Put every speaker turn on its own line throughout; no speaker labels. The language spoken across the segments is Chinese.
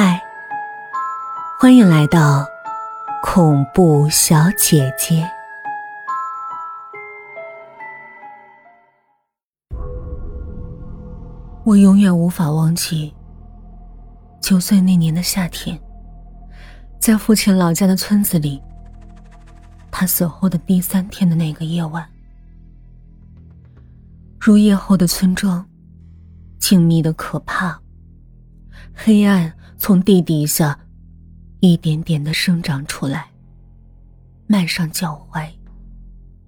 嗨，欢迎来到恐怖小姐姐。我永远无法忘记九岁那年的夏天，在父亲老家的村子里，他死后的第三天的那个夜晚，入夜后的村庄，静谧的可怕，黑暗。从地底下一点点的生长出来，漫上脚踝、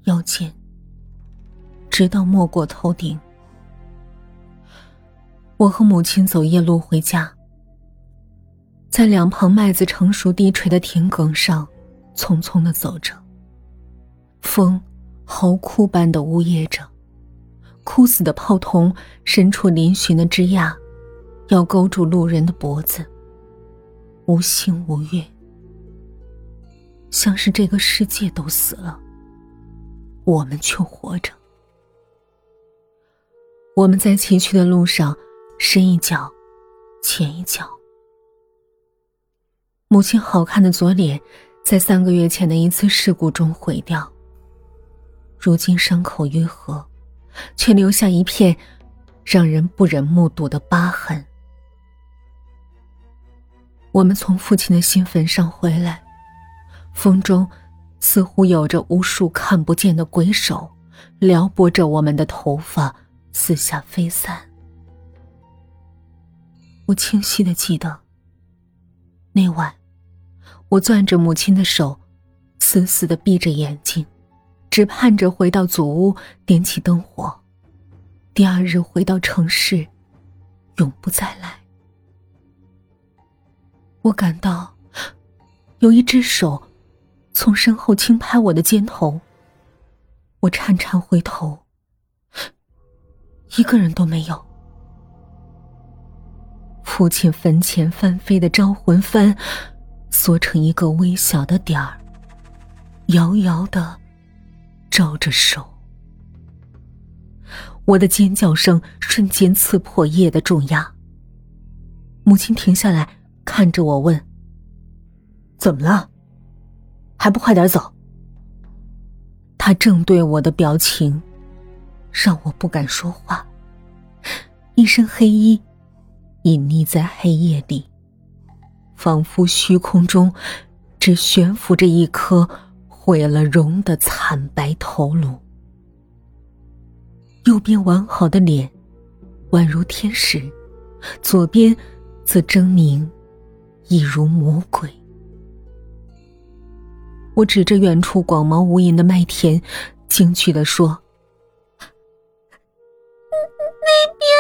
腰间，直到没过头顶。我和母亲走夜路回家，在两旁麦子成熟低垂的田埂上，匆匆的走着。风嚎哭般的呜咽着，枯死的泡桐伸出嶙峋的枝桠，要勾住路人的脖子。无心无月，像是这个世界都死了，我们却活着。我们在崎岖的路上，深一脚，浅一脚。母亲好看的左脸，在三个月前的一次事故中毁掉。如今伤口愈合，却留下一片让人不忍目睹的疤痕。我们从父亲的新坟上回来，风中似乎有着无数看不见的鬼手，撩拨着我们的头发，四下飞散。我清晰的记得，那晚，我攥着母亲的手，死死的闭着眼睛，只盼着回到祖屋，点起灯火，第二日回到城市，永不再来。我感到有一只手从身后轻拍我的肩头，我颤颤回头，一个人都没有。父亲坟前翻飞的招魂幡缩成一个微小的点儿，遥遥的照着手。我的尖叫声瞬间刺破夜的重压。母亲停下来。看着我问：“怎么了？还不快点走？”他正对我的表情，让我不敢说话。一身黑衣，隐匿在黑夜里，仿佛虚空中只悬浮着一颗毁了容的惨白头颅。右边完好的脸，宛如天使；左边，则狰狞。一如魔鬼。我指着远处广袤无垠的麦田，惊惧的说：“
那边。”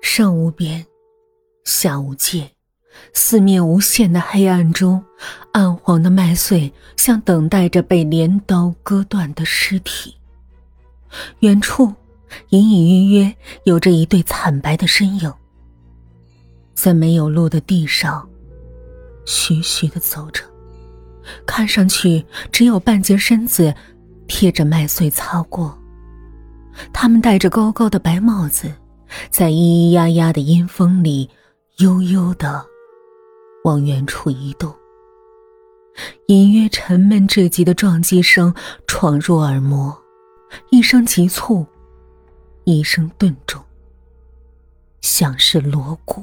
上无边，下无界，四面无限的黑暗中，暗黄的麦穗像等待着被镰刀割断的尸体。远处，隐隐约约有着一对惨白的身影。在没有路的地上，徐徐的走着，看上去只有半截身子贴着麦穗擦过。他们戴着高高的白帽子，在咿咿呀呀的阴风里，悠悠的往远处移动。隐约沉闷至极的撞击声闯入耳膜，一声急促，一声顿重，像是锣鼓。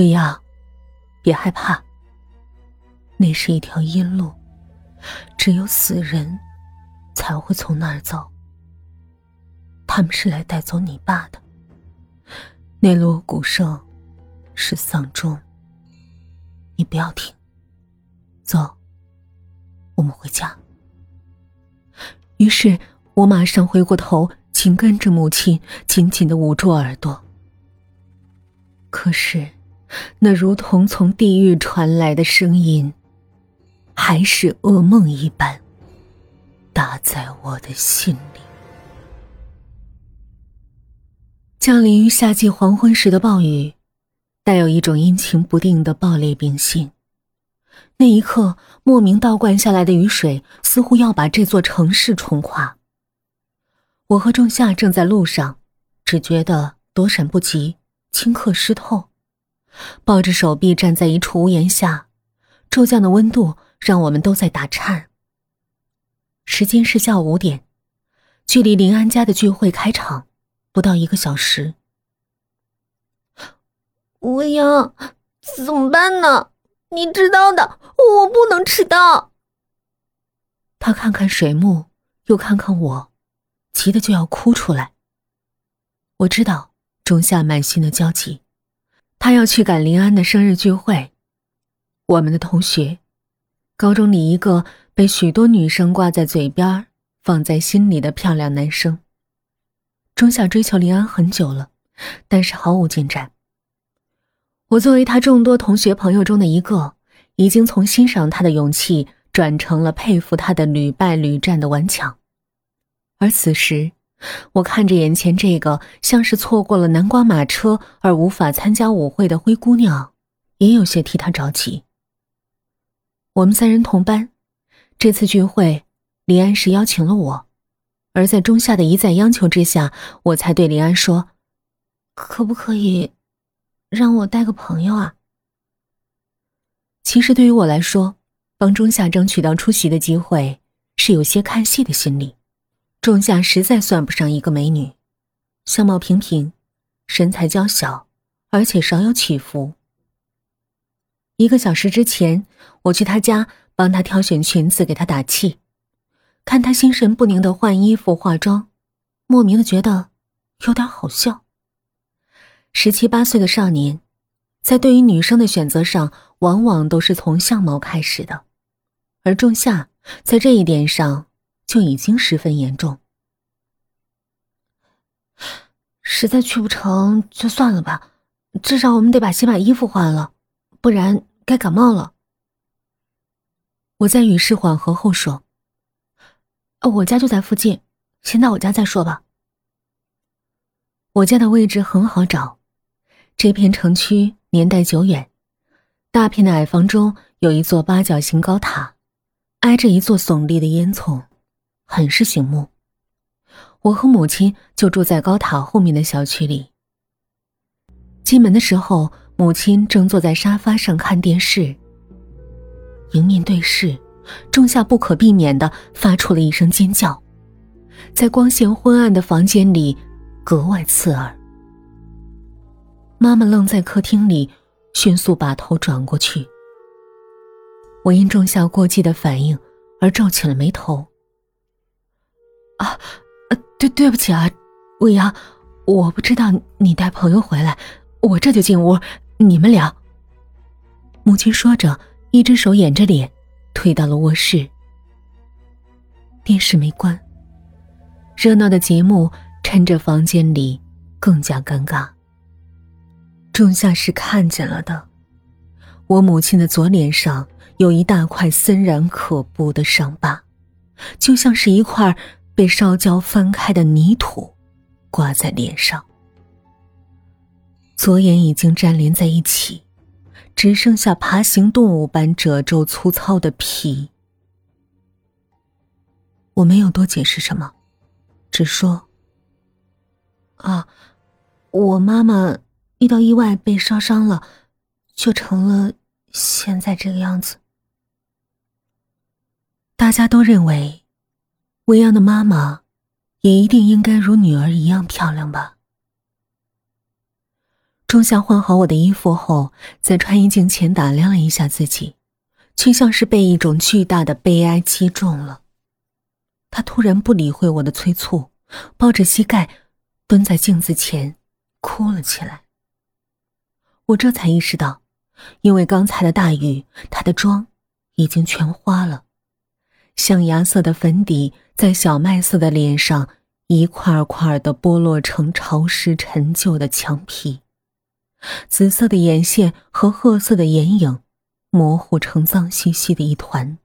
薇娅，别害怕。那是一条阴路，只有死人才会从那儿走。他们是来带走你爸的。那锣鼓声是丧钟。你不要听。走，我们回家。于是我马上回过头，紧跟着母亲，紧紧的捂住耳朵。可是。那如同从地狱传来的声音，还是噩梦一般，打在我的心里。降临于夏季黄昏时的暴雨，带有一种阴晴不定的暴烈秉性。那一刻，莫名倒灌下来的雨水，似乎要把这座城市冲垮。我和仲夏正在路上，只觉得。躲闪不及，顷刻湿透，抱着手臂站在一处屋檐下，骤降的温度让我们都在打颤。时间是下午五点，距离林安家的聚会开场不到一个小时。
未央，怎么办呢？你知道的，我不能迟到。
他看看水木，又看看我，急得就要哭出来。我知道仲夏满心的焦急，他要去赶林安的生日聚会。我们的同学，高中里一个被许多女生挂在嘴边、放在心里的漂亮男生。中夏追求林安很久了，但是毫无进展。我作为他众多同学朋友中的一个，已经从欣赏他的勇气转成了佩服他的屡败屡战的顽强。而此时。我看着眼前这个像是错过了南瓜马车而无法参加舞会的灰姑娘，也有些替她着急。我们三人同班，这次聚会，李安是邀请了我，而在中夏的一再央求之下，我才对李安说：“
可不可以让我带个朋友啊？”
其实对于我来说，帮中夏争取到出席的机会，是有些看戏的心理。仲夏实在算不上一个美女，相貌平平，身材娇小，而且少有起伏。一个小时之前，我去她家帮她挑选裙子，给她打气，看她心神不宁的换衣服、化妆，莫名的觉得有点好笑。十七八岁的少年，在对于女生的选择上，往往都是从相貌开始的，而仲夏在这一点上。就已经十分严重，
实在去不成就算了吧，至少我们得把先把衣服换了，不然该感冒了。
我在雨势缓和后说：“
我家就在附近，先到我家再说吧。”
我家的位置很好找，这片城区年代久远，大片的矮房中有一座八角形高塔，挨着一座耸立的烟囱。很是醒目。我和母亲就住在高塔后面的小区里。进门的时候，母亲正坐在沙发上看电视。迎面对视，仲夏不可避免的发出了一声尖叫，在光线昏暗的房间里格外刺耳。妈妈愣在客厅里，迅速把头转过去。我因仲夏过激的反应而皱起了眉头。啊，对，对不起啊，未央，我不知道你带朋友回来，我这就进屋，你们聊。母亲说着，一只手掩着脸，退到了卧室。电视没关，热闹的节目趁着房间里更加尴尬。仲夏是看见了的，我母亲的左脸上有一大块森然可怖的伤疤，就像是一块。被烧焦翻开的泥土，挂在脸上。左眼已经粘连在一起，只剩下爬行动物般褶皱粗糙的皮。我没有多解释什么，只说：“啊，我妈妈遇到意外被烧伤了，就成了现在这个样子。”大家都认为。未央的妈妈，也一定应该如女儿一样漂亮吧。仲夏换好我的衣服后，在穿衣镜前打量了一下自己，却像是被一种巨大的悲哀击中了。他突然不理会我的催促，抱着膝盖，蹲在镜子前，哭了起来。我这才意识到，因为刚才的大雨，他的妆已经全花了。象牙色的粉底在小麦色的脸上一块块的剥落成潮湿陈旧的墙皮，紫色的眼线和褐色的眼影模糊成脏兮兮的一团。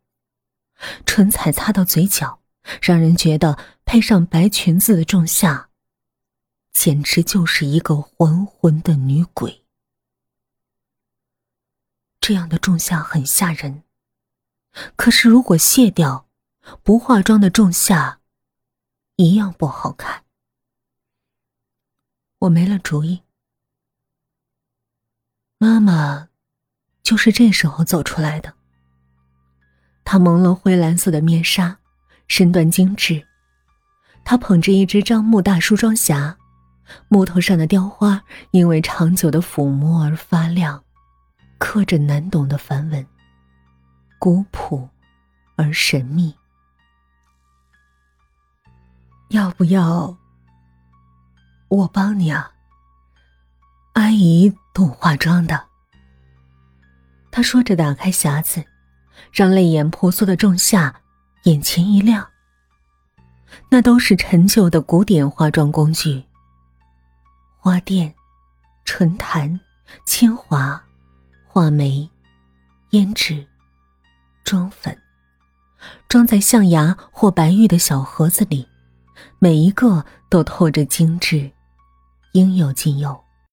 唇彩擦到嘴角，让人觉得配上白裙子的仲夏，简直就是一个还魂的女鬼。这样的仲夏很吓人，可是如果卸掉。不化妆的仲夏，一样不好看。我没了主意。妈妈就是这时候走出来的。她蒙了灰蓝色的面纱，身段精致。她捧着一只樟木大梳妆匣，木头上的雕花因为长久的抚摸而发亮，刻着难懂的梵文，古朴而神秘。要不要我帮你啊？阿姨懂化妆的。他说着，打开匣子，让泪眼婆娑的仲夏眼前一亮。那都是陈旧的古典化妆工具：花钿、唇檀、铅华、画眉、胭脂、妆粉，装在象牙或白玉的小盒子里。每一个都透着精致，应有尽有。